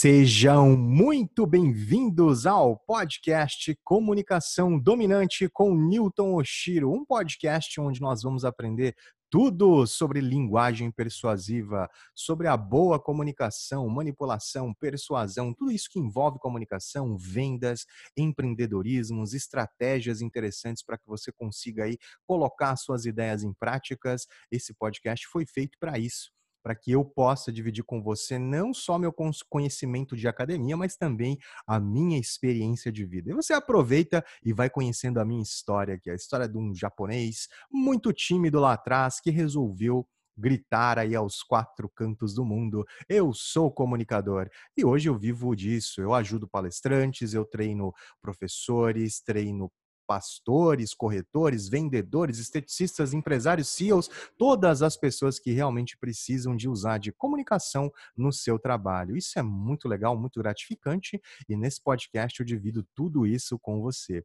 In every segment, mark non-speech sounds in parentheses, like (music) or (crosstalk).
Sejam muito bem-vindos ao podcast Comunicação Dominante com Newton Oshiro, um podcast onde nós vamos aprender tudo sobre linguagem persuasiva, sobre a boa comunicação, manipulação, persuasão, tudo isso que envolve comunicação, vendas, empreendedorismos, estratégias interessantes para que você consiga aí colocar suas ideias em práticas. Esse podcast foi feito para isso para que eu possa dividir com você não só meu conhecimento de academia, mas também a minha experiência de vida. E você aproveita e vai conhecendo a minha história, é a história de um japonês muito tímido lá atrás que resolveu gritar aí aos quatro cantos do mundo. Eu sou comunicador e hoje eu vivo disso. Eu ajudo palestrantes, eu treino professores, treino pastores, corretores, vendedores, esteticistas, empresários, CEOs, todas as pessoas que realmente precisam de usar de comunicação no seu trabalho. Isso é muito legal, muito gratificante e nesse podcast eu divido tudo isso com você.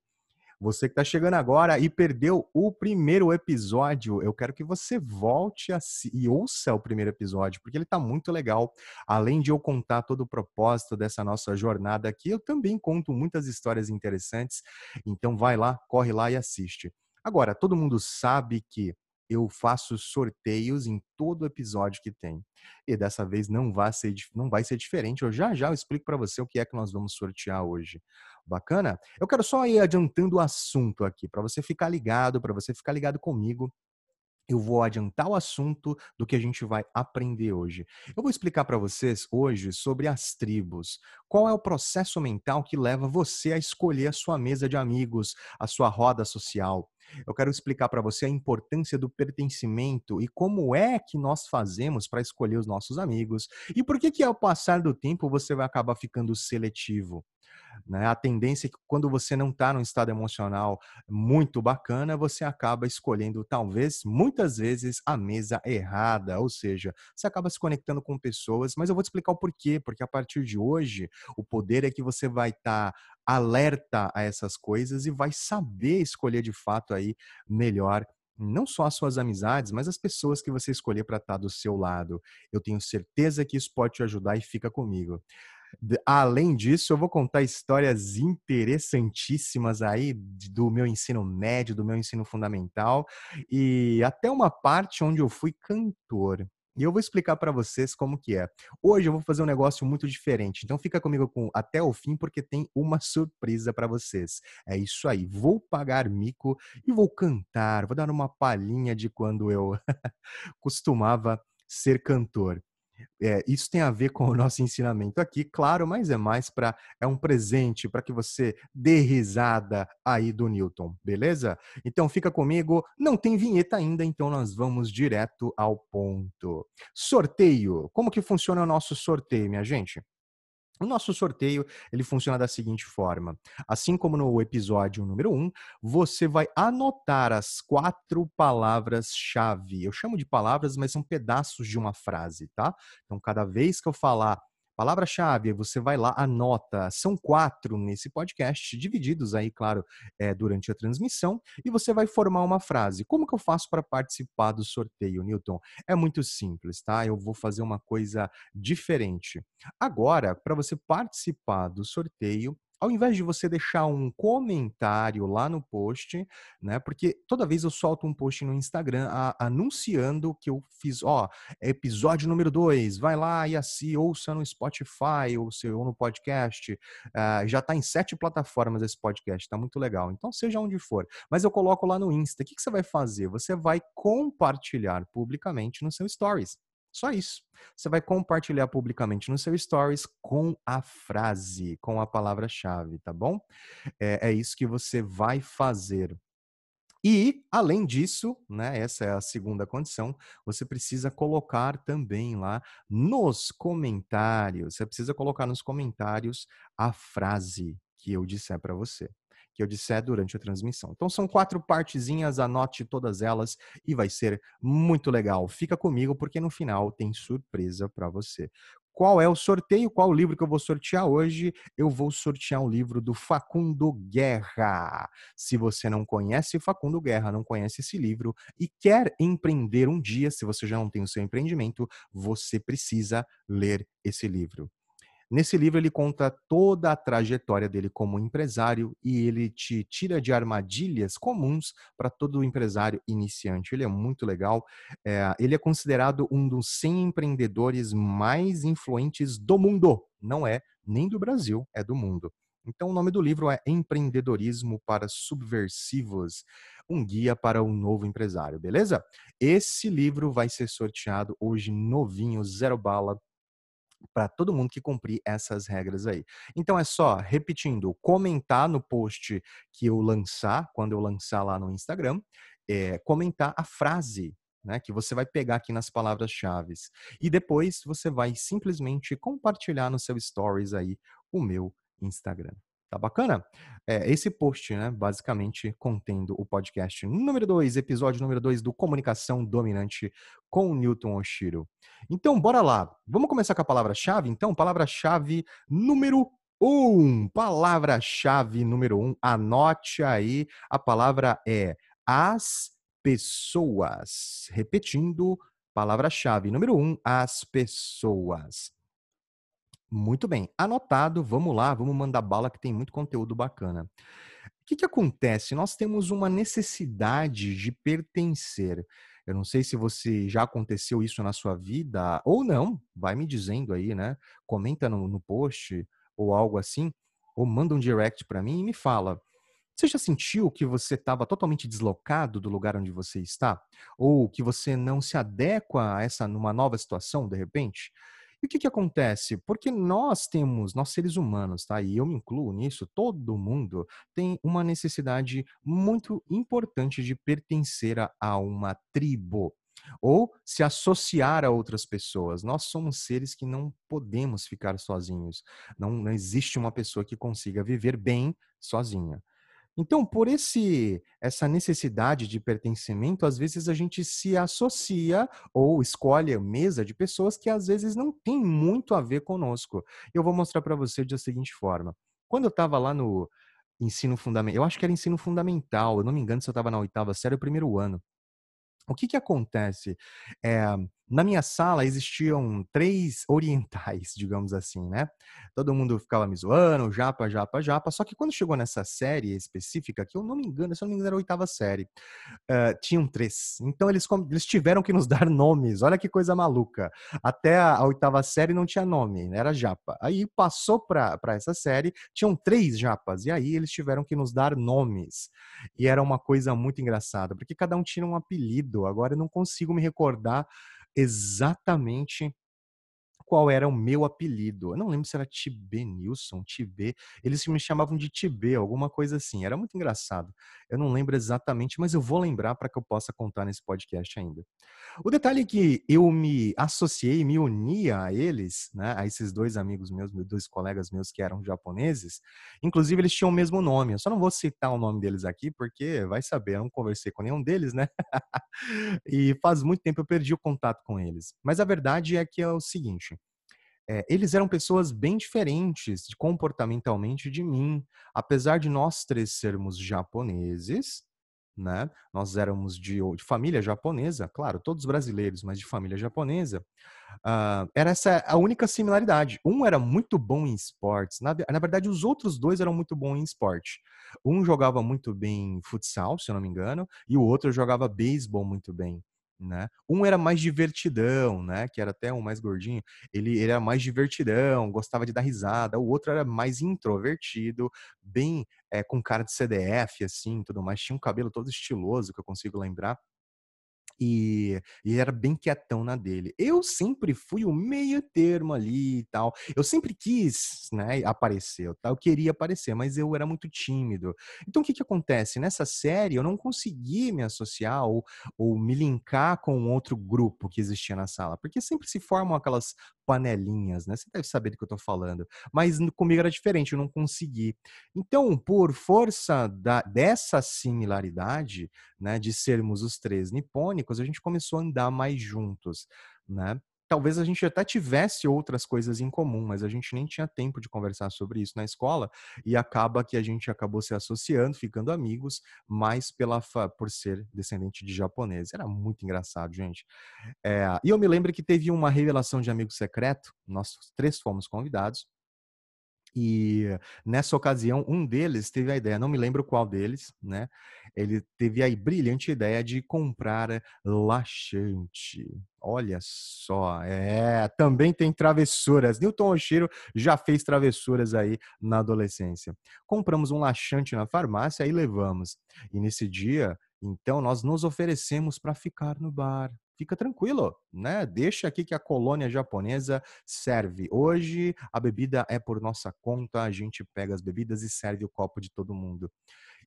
Você que está chegando agora e perdeu o primeiro episódio, eu quero que você volte a, e ouça o primeiro episódio, porque ele está muito legal. Além de eu contar todo o propósito dessa nossa jornada aqui, eu também conto muitas histórias interessantes. Então vai lá, corre lá e assiste. Agora, todo mundo sabe que eu faço sorteios em todo episódio que tem. E dessa vez não vai ser, não vai ser diferente. Eu já já eu explico para você o que é que nós vamos sortear hoje. Bacana? Eu quero só ir adiantando o assunto aqui, para você ficar ligado, para você ficar ligado comigo eu vou adiantar o assunto do que a gente vai aprender hoje. Eu vou explicar para vocês hoje sobre as tribos. Qual é o processo mental que leva você a escolher a sua mesa de amigos, a sua roda social? Eu quero explicar para você a importância do pertencimento e como é que nós fazemos para escolher os nossos amigos e por que que ao passar do tempo você vai acabar ficando seletivo. Né? A tendência é que quando você não está num estado emocional muito bacana, você acaba escolhendo, talvez, muitas vezes, a mesa errada. Ou seja, você acaba se conectando com pessoas, mas eu vou te explicar o porquê. Porque a partir de hoje, o poder é que você vai estar tá alerta a essas coisas e vai saber escolher de fato aí melhor não só as suas amizades, mas as pessoas que você escolher para estar tá do seu lado. Eu tenho certeza que isso pode te ajudar e fica comigo. Além disso, eu vou contar histórias interessantíssimas aí do meu ensino médio, do meu ensino fundamental e até uma parte onde eu fui cantor. E eu vou explicar para vocês como que é. Hoje eu vou fazer um negócio muito diferente. Então fica comigo com, até o fim porque tem uma surpresa para vocês. É isso aí. Vou pagar mico e vou cantar. Vou dar uma palhinha de quando eu (laughs) costumava ser cantor. É, isso tem a ver com o nosso ensinamento aqui, claro, mas é mais para é um presente para que você dê risada aí do Newton, beleza? Então fica comigo. Não tem vinheta ainda, então nós vamos direto ao ponto. Sorteio. Como que funciona o nosso sorteio, minha gente? O nosso sorteio ele funciona da seguinte forma: assim como no episódio número 1, um, você vai anotar as quatro palavras-chave. Eu chamo de palavras, mas são pedaços de uma frase, tá? Então, cada vez que eu falar Palavra-chave, você vai lá, anota. São quatro nesse podcast, divididos aí, claro, é, durante a transmissão, e você vai formar uma frase. Como que eu faço para participar do sorteio, Newton? É muito simples, tá? Eu vou fazer uma coisa diferente. Agora, para você participar do sorteio, ao invés de você deixar um comentário lá no post, né? Porque toda vez eu solto um post no Instagram a, anunciando que eu fiz, ó, episódio número 2, vai lá e assim, ouça no Spotify ou, se, ou no podcast. Uh, já está em sete plataformas esse podcast, tá muito legal. Então, seja onde for. Mas eu coloco lá no Insta. O que, que você vai fazer? Você vai compartilhar publicamente no seu Stories. Só isso. Você vai compartilhar publicamente no seu stories com a frase, com a palavra-chave, tá bom? É, é isso que você vai fazer. E, além disso, né, essa é a segunda condição, você precisa colocar também lá nos comentários, você precisa colocar nos comentários a frase que eu disser para você que eu disser durante a transmissão. Então são quatro partezinhas, anote todas elas e vai ser muito legal. Fica comigo porque no final tem surpresa para você. Qual é o sorteio? Qual o livro que eu vou sortear hoje? Eu vou sortear o livro do Facundo Guerra. Se você não conhece Facundo Guerra, não conhece esse livro e quer empreender um dia, se você já não tem o seu empreendimento, você precisa ler esse livro. Nesse livro ele conta toda a trajetória dele como empresário e ele te tira de armadilhas comuns para todo empresário iniciante. Ele é muito legal. É, ele é considerado um dos 100 empreendedores mais influentes do mundo. Não é nem do Brasil, é do mundo. Então, o nome do livro é Empreendedorismo para Subversivos um guia para um novo empresário, beleza? Esse livro vai ser sorteado hoje novinho, zero bala, para todo mundo que cumprir essas regras aí. Então é só, repetindo, comentar no post que eu lançar, quando eu lançar lá no Instagram, é, comentar a frase né, que você vai pegar aqui nas palavras-chave. E depois você vai simplesmente compartilhar no seu stories aí o meu Instagram. Tá bacana? É, esse post, né, basicamente contendo o podcast número 2, episódio número 2 do Comunicação Dominante com Newton Oshiro. Então, bora lá. Vamos começar com a palavra-chave? Então, palavra-chave número 1. Um. Palavra-chave número 1. Um. Anote aí. A palavra é as pessoas. Repetindo, palavra-chave número 1. Um, as pessoas. Muito bem. Anotado, vamos lá, vamos mandar bala que tem muito conteúdo bacana. O que, que acontece? Nós temos uma necessidade de pertencer. Eu não sei se você já aconteceu isso na sua vida ou não. Vai me dizendo aí, né? Comenta no, no post ou algo assim, ou manda um direct para mim e me fala. Você já sentiu que você estava totalmente deslocado do lugar onde você está? Ou que você não se adequa a essa numa nova situação de repente? E o que, que acontece? Porque nós temos, nós seres humanos, tá? E eu me incluo nisso, todo mundo tem uma necessidade muito importante de pertencer a, uma tribo ou se associar a outras pessoas. Nós somos seres que não podemos ficar sozinhos. Não, não existe uma pessoa que consiga viver bem sozinha. Então, por esse essa necessidade de pertencimento, às vezes a gente se associa ou escolhe a mesa de pessoas que às vezes não tem muito a ver conosco. Eu vou mostrar para você da seguinte forma. Quando eu estava lá no ensino fundamental, eu acho que era ensino fundamental, eu não me engano se eu estava na oitava série, o primeiro ano. O que que acontece? É, na minha sala existiam três (laughs) orientais, digamos assim, né? Todo mundo ficava me zoando, japa, japa, japa. Só que quando chegou nessa série específica, que eu não me engano, se eu não me engano era a oitava série, uh, tinham três. Então eles, eles tiveram que nos (laughs) dar nomes. Olha que coisa maluca. Até a, a oitava série não tinha nome, né? era japa. Aí passou para essa série, tinham três japas. E aí eles tiveram que nos dar nomes. E era uma coisa muito engraçada, porque cada um tinha um apelido. Agora eu não consigo me recordar exatamente qual era o meu apelido. Eu não lembro se era Tibê Nilson, Tibê. Eles me chamavam de Tibê, alguma coisa assim. Era muito engraçado. Eu não lembro exatamente, mas eu vou lembrar para que eu possa contar nesse podcast ainda. O detalhe é que eu me associei, me uni a eles, né, a esses dois amigos meus, dois colegas meus que eram japoneses. Inclusive, eles tinham o mesmo nome. Eu só não vou citar o nome deles aqui, porque vai saber, eu não conversei com nenhum deles, né? (laughs) e faz muito tempo eu perdi o contato com eles. Mas a verdade é que é o seguinte. É, eles eram pessoas bem diferentes comportamentalmente de mim. Apesar de nós três sermos japoneses, né? Nós éramos de, de, família japonesa, claro, todos brasileiros, mas de família japonesa. Uh, era essa a única similaridade. Um era muito bom em esportes. Na, na, verdade, os outros dois eram muito bons em esporte. Um jogava muito bem futsal, se eu não me engano, e o outro jogava beisebol muito bem né? Um era mais divertidão, né? Que era até um mais gordinho. Ele, ele era mais divertidão, gostava de dar risada. O outro era mais introvertido, bem é, com cara de CDF, assim, tudo mais. Tinha um cabelo todo estiloso, que eu consigo lembrar. E, e, era bem quietão na dele. Eu sempre fui o meio termo ali e tal. Eu sempre quis né, aparecer, eu, eu queria aparecer, mas eu era muito tímido. Então o que, que acontece? Nessa série eu não consegui me associar ou, ou me linkar com outro grupo que existia na sala, porque sempre se formam aquelas panelinhas, né? Você deve saber do que eu tô falando. Mas comigo era diferente, eu não consegui. Então, por força da, dessa similaridade, né, de sermos os três nipônicos, a gente começou a andar mais juntos, né? Talvez a gente até tivesse outras coisas em comum, mas a gente nem tinha tempo de conversar sobre isso na escola e acaba que a gente acabou se associando, ficando amigos, mais pela por ser descendente de japonês. Era muito engraçado, gente. É, e eu me lembro que teve uma revelação de amigo secreto, nós três fomos convidados, E nessa ocasião, um deles teve a ideia, não me lembro qual deles, né? Ele teve a brilhante ideia de comprar laxante. Olha só, é, também tem travessuras. Newton Oshiro já fez travessuras aí na adolescência. Compramos um laxante na farmácia e levamos. E nesse dia, então, nós nos oferecemos para ficar no bar fica tranquilo, né? Deixa aqui que a colônia japonesa serve. Hoje a bebida é por nossa conta, a gente pega as bebidas e serve o copo de todo mundo.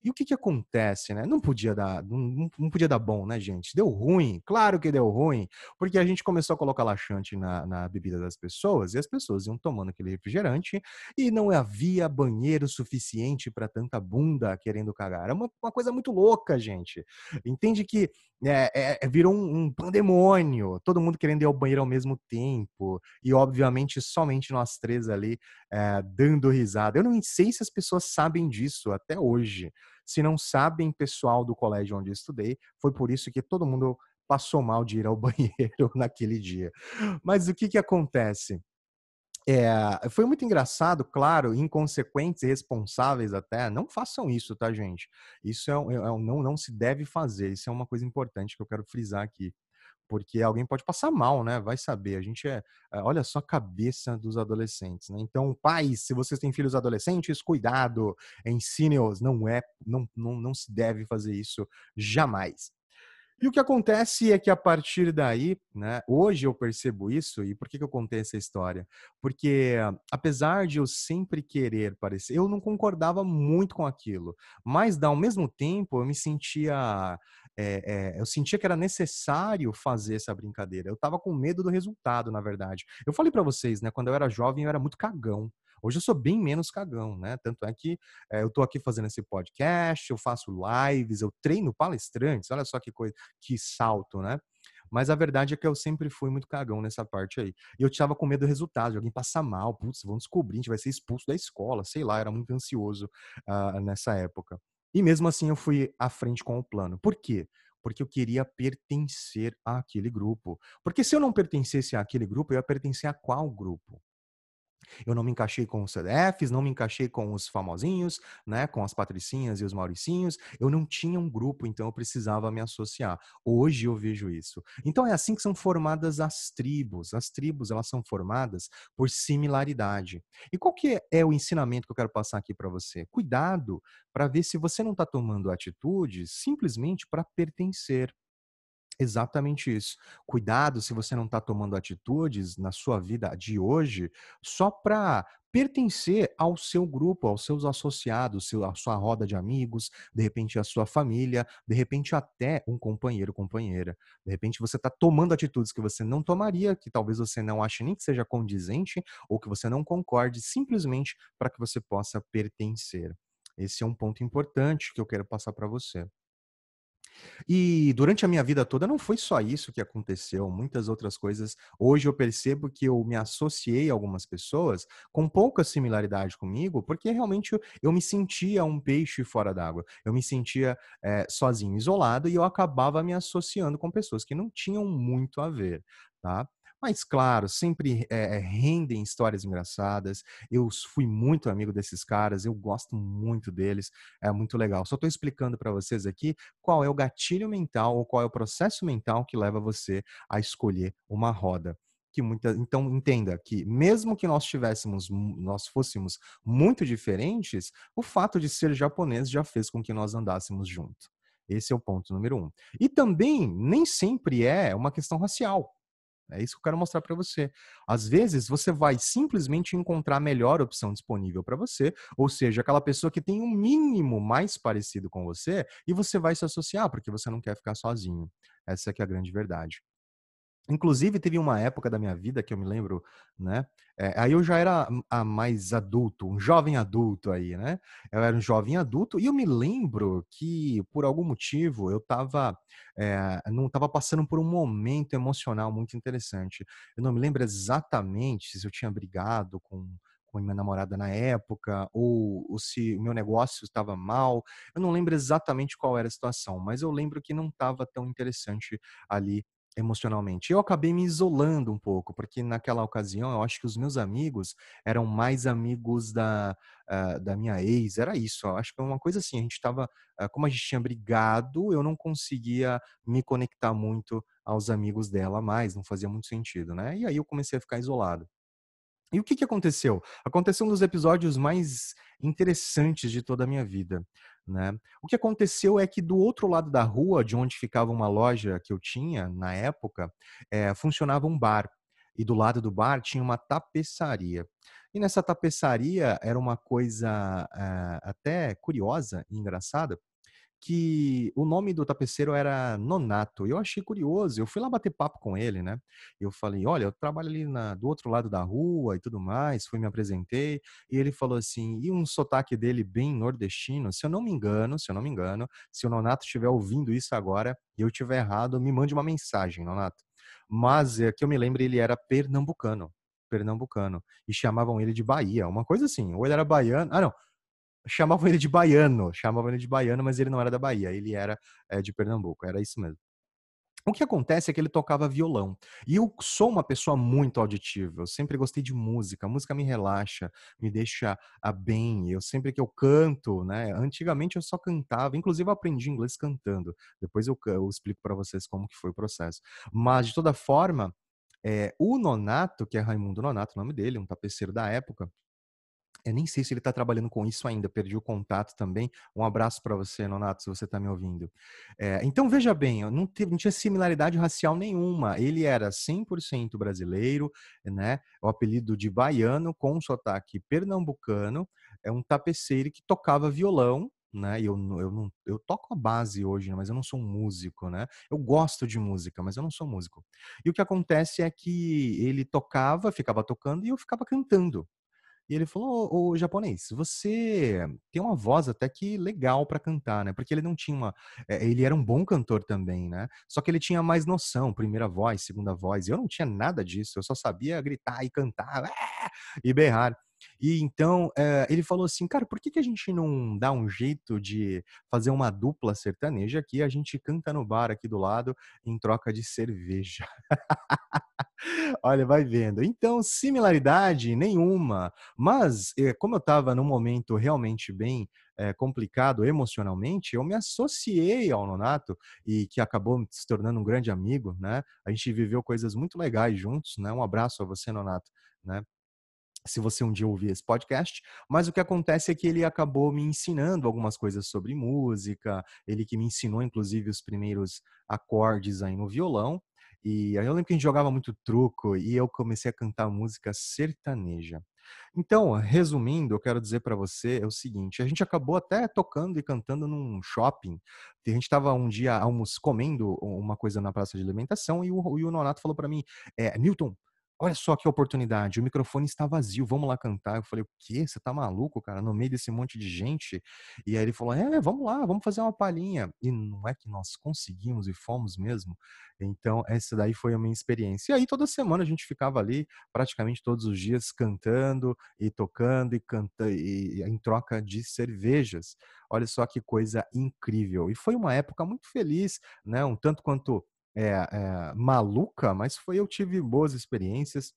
E o que que acontece, né? Não podia dar, não, não, podia dar bom, né, gente? Deu ruim, claro que deu ruim, porque a gente começou a colocar laxante na, na bebida das pessoas e as pessoas iam tomando aquele refrigerante e não havia banheiro suficiente para tanta bunda querendo cagar. Era uma, uma coisa muito louca, gente. Entende que é, é, é, virou um, um, pandemônio, todo mundo querendo ir ao banheiro ao mesmo tempo, e obviamente somente nós três ali é, dando risada. Eu não sei se as pessoas sabem disso até hoje. Se não sabem, pessoal do colégio onde eu estudei, foi por isso que todo mundo passou mal de ir ao (laughs) banheiro naquele dia. Mas o que, que acontece? É, foi muito engraçado, claro, inconsequentes e responsáveis até. Não façam isso, tá, gente? Isso é, é, não, não se deve fazer. Isso é uma coisa importante que eu quero frisar aqui. Porque alguém pode passar mal, né? Vai saber. A gente é. é olha só a cabeça dos adolescentes, né? Então, pais, se vocês têm filhos adolescentes, cuidado, ensine-os. Não é, não, não, não se deve fazer isso jamais. E o que acontece é que a partir daí, né, hoje eu percebo isso, e por que, que eu contei essa história? Porque apesar de eu sempre querer parecer, eu não concordava muito com aquilo, mas ao mesmo tempo eu me sentia, é, é, eu sentia que era necessário fazer essa brincadeira. Eu estava com medo do resultado, na verdade. Eu falei para vocês, né, quando eu era jovem eu era muito cagão. Hoje eu sou bem menos cagão, né? Tanto é que é, eu tô aqui fazendo esse podcast, eu faço lives, eu treino palestrantes, olha só que coisa, que salto, né? Mas a verdade é que eu sempre fui muito cagão nessa parte aí. E eu tava com medo do resultado, de alguém passar mal, putz, vão descobrir, a gente vai ser expulso da escola, sei lá, era muito ansioso uh, nessa época. E mesmo assim eu fui à frente com o plano. Por quê? Porque eu queria pertencer àquele grupo. Porque se eu não pertencesse àquele grupo, eu ia pertencer a qual grupo? Eu não me encaixei com os CDFs, não me encaixei com os famosinhos, né, com as patricinhas e os mauricinhos. Eu não tinha um grupo, então eu precisava me associar. Hoje eu vejo isso. Então é assim que são formadas as tribos. As tribos, elas são formadas por similaridade. E qual que é o ensinamento que eu quero passar aqui para você? Cuidado para ver se você não está tomando atitudes simplesmente para pertencer. Exatamente isso. Cuidado se você não está tomando atitudes na sua vida de hoje só para pertencer ao seu grupo, aos seus associados, à sua roda de amigos, de repente a sua família, de repente até um companheiro, companheira. De repente você está tomando atitudes que você não tomaria, que talvez você não ache nem que seja condizente ou que você não concorde, simplesmente para que você possa pertencer. Esse é um ponto importante que eu quero passar para você. E durante a minha vida toda não foi só isso que aconteceu, muitas outras coisas. Hoje eu percebo que eu me associei a algumas pessoas com pouca similaridade comigo, porque realmente eu, eu me sentia um peixe fora d'água. Eu me sentia é, sozinho, isolado, e eu acabava me associando com pessoas que não tinham muito a ver, tá? Mas, claro, sempre é, rendem histórias engraçadas. Eu fui muito amigo desses caras, eu gosto muito deles, é muito legal. Só estou explicando para vocês aqui qual é o gatilho mental ou qual é o processo mental que leva você a escolher uma roda. Muita, então entenda que mesmo que nós tivéssemos, nós fôssemos muito diferentes, o fato de ser japonês já fez com que nós andássemos junto. Esse é o ponto número um. E também nem sempre é uma questão racial. É isso que eu quero mostrar para você. Às vezes, você vai simplesmente encontrar a melhor opção disponível para você, ou seja, aquela pessoa que tem um mínimo mais parecido com você, e você vai se associar, porque você não quer ficar sozinho. Essa é que é a grande verdade. Inclusive, teve uma época da minha vida que eu me lembro, né? É, aí eu já era a mais adulto, um jovem adulto aí, né? Eu era um jovem adulto e eu me lembro que, por algum motivo, eu tava, é, não estava passando por um momento emocional muito interessante. Eu não me lembro exatamente se eu tinha brigado com, com minha namorada na época, ou, ou se o meu negócio estava mal. Eu não lembro exatamente qual era a situação, mas eu lembro que não estava tão interessante ali emocionalmente. Eu acabei me isolando um pouco, porque naquela ocasião eu acho que os meus amigos eram mais amigos da, uh, da minha ex, era isso. Eu acho que é uma coisa assim, a gente estava, uh, como a gente tinha brigado, eu não conseguia me conectar muito aos amigos dela mais, não fazia muito sentido, né? E aí eu comecei a ficar isolado. E o que, que aconteceu? Aconteceu um dos episódios mais interessantes de toda a minha vida. Né? O que aconteceu é que do outro lado da rua, de onde ficava uma loja que eu tinha na época, é, funcionava um bar. E do lado do bar tinha uma tapeçaria. E nessa tapeçaria era uma coisa é, até curiosa e engraçada, que o nome do tapeceiro era Nonato. Eu achei curioso, eu fui lá bater papo com ele, né? Eu falei, olha, eu trabalho ali na, do outro lado da rua e tudo mais, fui me apresentei, e ele falou assim, e um sotaque dele bem nordestino, se eu não me engano, se eu não me engano, se o Nonato estiver ouvindo isso agora e eu estiver errado, me mande uma mensagem, Nonato. Mas é que eu me lembro, ele era pernambucano pernambucano e chamavam ele de Bahia, uma coisa assim, ou ele era baiano, ah não, chamavam ele de baiano, chamavam ele de baiano, mas ele não era da Bahia, ele era é, de Pernambuco, era isso mesmo. O que acontece é que ele tocava violão. E eu sou uma pessoa muito auditiva. Eu sempre gostei de música. A música me relaxa, me deixa bem. Eu sempre que eu canto, né? Antigamente eu só cantava, inclusive eu aprendi inglês cantando. Depois eu, eu explico para vocês como que foi o processo. Mas de toda forma, é, o Nonato, que é Raimundo Nonato, o nome dele, um tapeceiro da época, eu nem sei se ele está trabalhando com isso ainda, perdi o contato também. Um abraço para você, Nonato, se você está me ouvindo. É, então, veja bem, não, teve, não, tinha similaridade racial nenhuma. Ele era 100% brasileiro, né? O apelido de baiano, com um sotaque pernambucano. É um tapeceiro que tocava violão, né? Eu, eu, não, eu toco a base hoje, mas eu não sou um músico, né? Eu gosto de música, mas eu não sou músico. E o que acontece é que ele tocava, ficava tocando e eu ficava cantando. E ele falou: Ô, japonês, você tem uma voz até que legal para cantar, né? Porque ele não tinha uma. É, ele era um bom cantor também, né? Só que ele tinha mais noção, primeira voz, segunda voz. Eu não tinha nada disso, eu só sabia gritar e cantar e berrar. E então é, ele falou assim, cara, por que, que a gente não dá um jeito de fazer uma dupla sertaneja aqui? A gente canta no bar aqui do lado em troca de cerveja. (laughs) Olha, vai vendo. Então, similaridade nenhuma. Mas, eh, como eu estava num momento realmente bem é, complicado emocionalmente, eu me associei ao Nonato e que acabou se tornando um grande amigo, né? A gente viveu coisas muito legais juntos, né? Um abraço a você, Nonato, né? Se você um dia ouvir esse podcast, mas o que acontece é que ele acabou me ensinando algumas coisas sobre música, ele que me ensinou inclusive os primeiros acordes aí no violão, e aí eu lembro que a gente jogava muito truco e eu comecei a cantar música sertaneja. Então, resumindo, eu quero dizer para você é o seguinte: a gente acabou até tocando e cantando num shopping. A gente estava um dia almoço, comendo uma coisa na praça de alimentação e o, e o Nonato falou para mim: é, Newton, Olha só que oportunidade, o microfone está vazio, vamos lá cantar. Eu falei, o quê? Você tá maluco, cara? No meio desse monte de gente? E aí ele falou, é, vamos lá, vamos fazer uma palhinha. E não é que nós conseguimos e fomos mesmo. Então, essa daí foi a minha experiência. E aí, toda semana a gente ficava ali, praticamente todos os dias, cantando e tocando e cantando, e, em troca de cervejas. Olha só que coisa incrível. E foi uma época muito feliz, né? Um tanto quanto é, é, maluca, mas foi eu tive boas experiências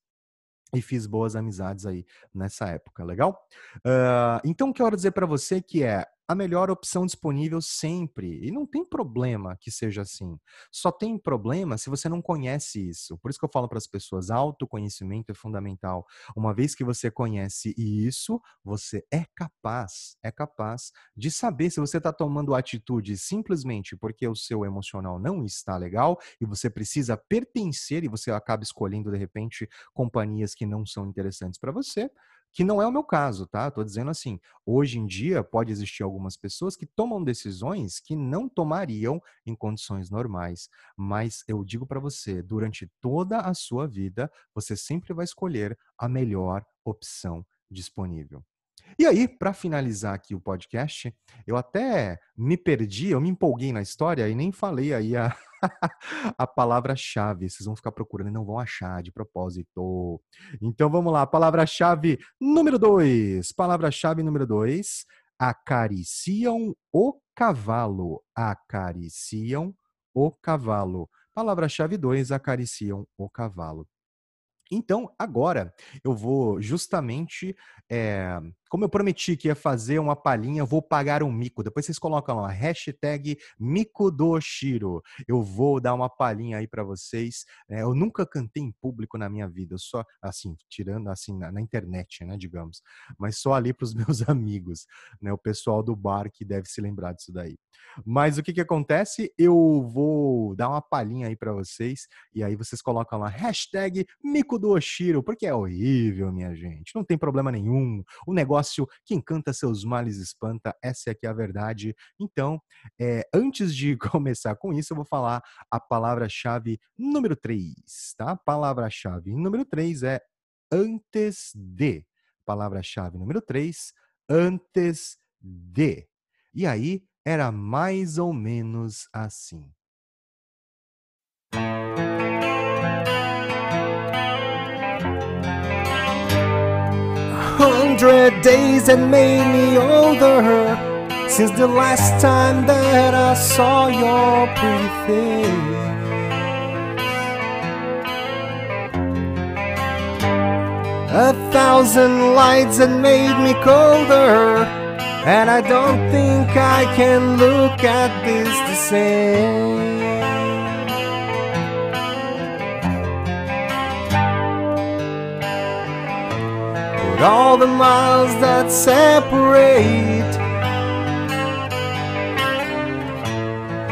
e fiz boas amizades aí nessa época, legal? Uh, então, quero dizer para você que é a melhor opção disponível sempre. E não tem problema que seja assim. Só tem problema se você não conhece isso. Por isso que eu falo para as pessoas: autoconhecimento é fundamental. Uma vez que você conhece isso, você é capaz, é capaz de saber se você está tomando atitude simplesmente porque o seu emocional não está legal e você precisa pertencer e você acaba escolhendo de repente companhias que não são interessantes para você que não é o meu caso, tá? Estou dizendo assim, hoje em dia pode existir algumas pessoas que tomam decisões que não tomariam em condições normais, mas eu digo para você, durante toda a sua vida, você sempre vai escolher a melhor opção disponível. E aí, para finalizar aqui o podcast, eu até me perdi, eu me empolguei na história e nem falei aí a, (laughs) a palavra-chave. Vocês vão ficar procurando e não vão achar de propósito. Então vamos lá, palavra-chave número dois. Palavra-chave número dois. Acariciam o cavalo. Acariciam o cavalo. Palavra-chave 2, acariciam o cavalo. Então, agora eu vou justamente, eh, como eu prometi que ia fazer uma palhinha, vou pagar um mico. Depois vocês colocam lá, hashtag mico do Oshiro. Eu vou dar uma palhinha aí para vocês. Eh, eu nunca cantei em público na minha vida, só, assim, tirando assim na, na internet, né, digamos, mas só ali para os (laughs) meus amigos, né, o pessoal do bar que deve se lembrar disso daí. Mas o que que acontece? Eu vou dar uma palhinha aí para vocês e aí vocês colocam lá hashtag mico do Oshiro, porque é horrível, minha gente. Não tem problema nenhum. O negócio que encanta seus males espanta, essa é aqui a verdade. Então, é, antes de (laughs) começar com isso, eu vou falar a palavra-chave número 3, tá? Palavra-chave número 3 é antes de. Palavra-chave número 3, antes de. E aí, era mais ou menos assim. Hundred days that made me older since the last time that I saw your pretty face. A thousand lights that made me colder, and I don't think I can look at this the same. But all the miles that separate.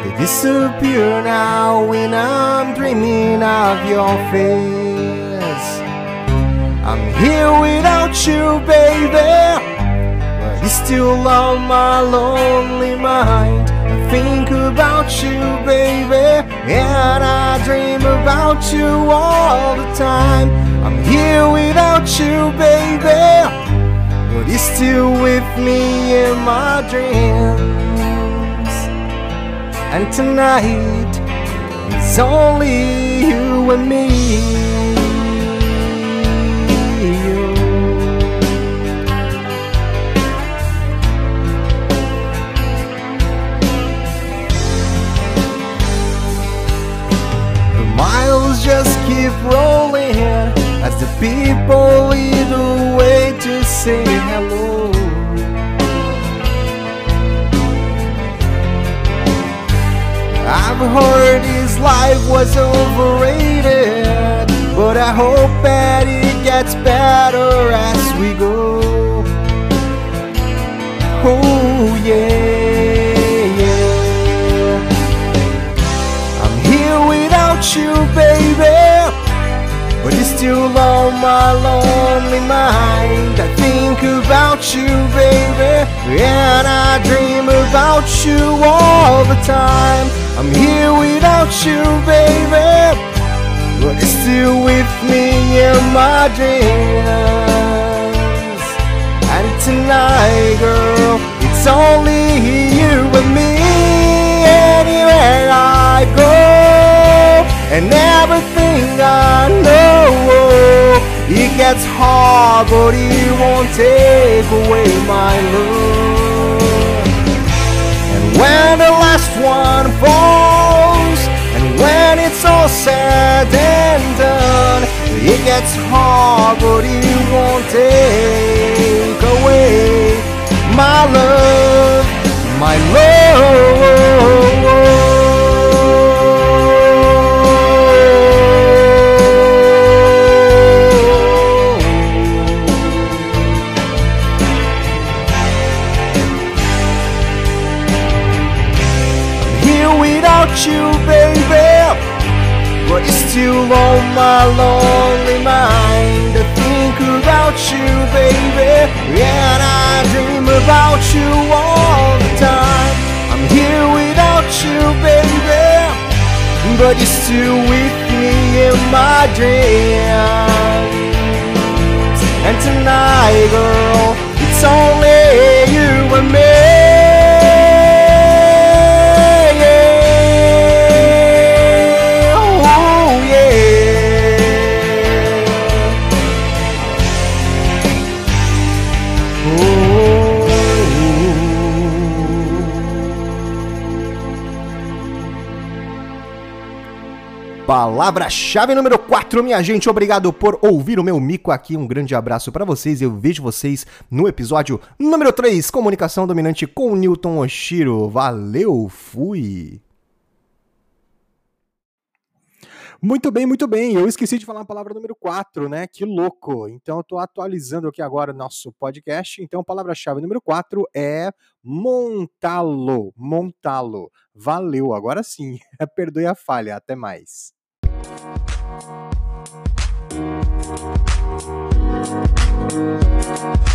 They disappear now when I'm dreaming of your face. I'm here without you, baby But it's still on my lonely mind. I think about you, baby And I dream about you all the time I'm here without you, baby But you're still with me in my dreams. And tonight It's only you and me. The miles just keep rolling the people lead the way to say hello. I've heard his life was overrated, but I hope that it gets better as we go. Oh, yeah, yeah. I'm here without you, baby. Still on my lonely mind. I think about you, baby. And I dream about you all the time. I'm here without you, baby. But it's still with me in my dreams. And tonight, girl, it's only you and me. Anywhere I go, and everything I know, it gets hard, but it won't take away my love. And when the last one falls, and when it's all said and done, it gets hard, but it won't take away my love, my love. It's on oh, my lonely mind to think about you, baby. And I dream about you all the time. I'm here without you, baby. But you're still with me in my dreams. And tonight, girl, it's only you and me. Palavra-chave número 4, minha gente. Obrigado por ouvir o meu mico aqui. Um grande abraço para vocês. Eu vejo vocês no episódio número 3, Comunicação Dominante com Newton Oshiro. Valeu, fui. Muito bem, muito bem. Eu esqueci de falar a palavra número 4, né? Que louco. Então, eu tô atualizando aqui agora o nosso podcast. Então, palavra-chave número 4 é montá-lo. Montá-lo. Valeu, agora sim. (laughs) Perdoe a falha. Até mais. Thank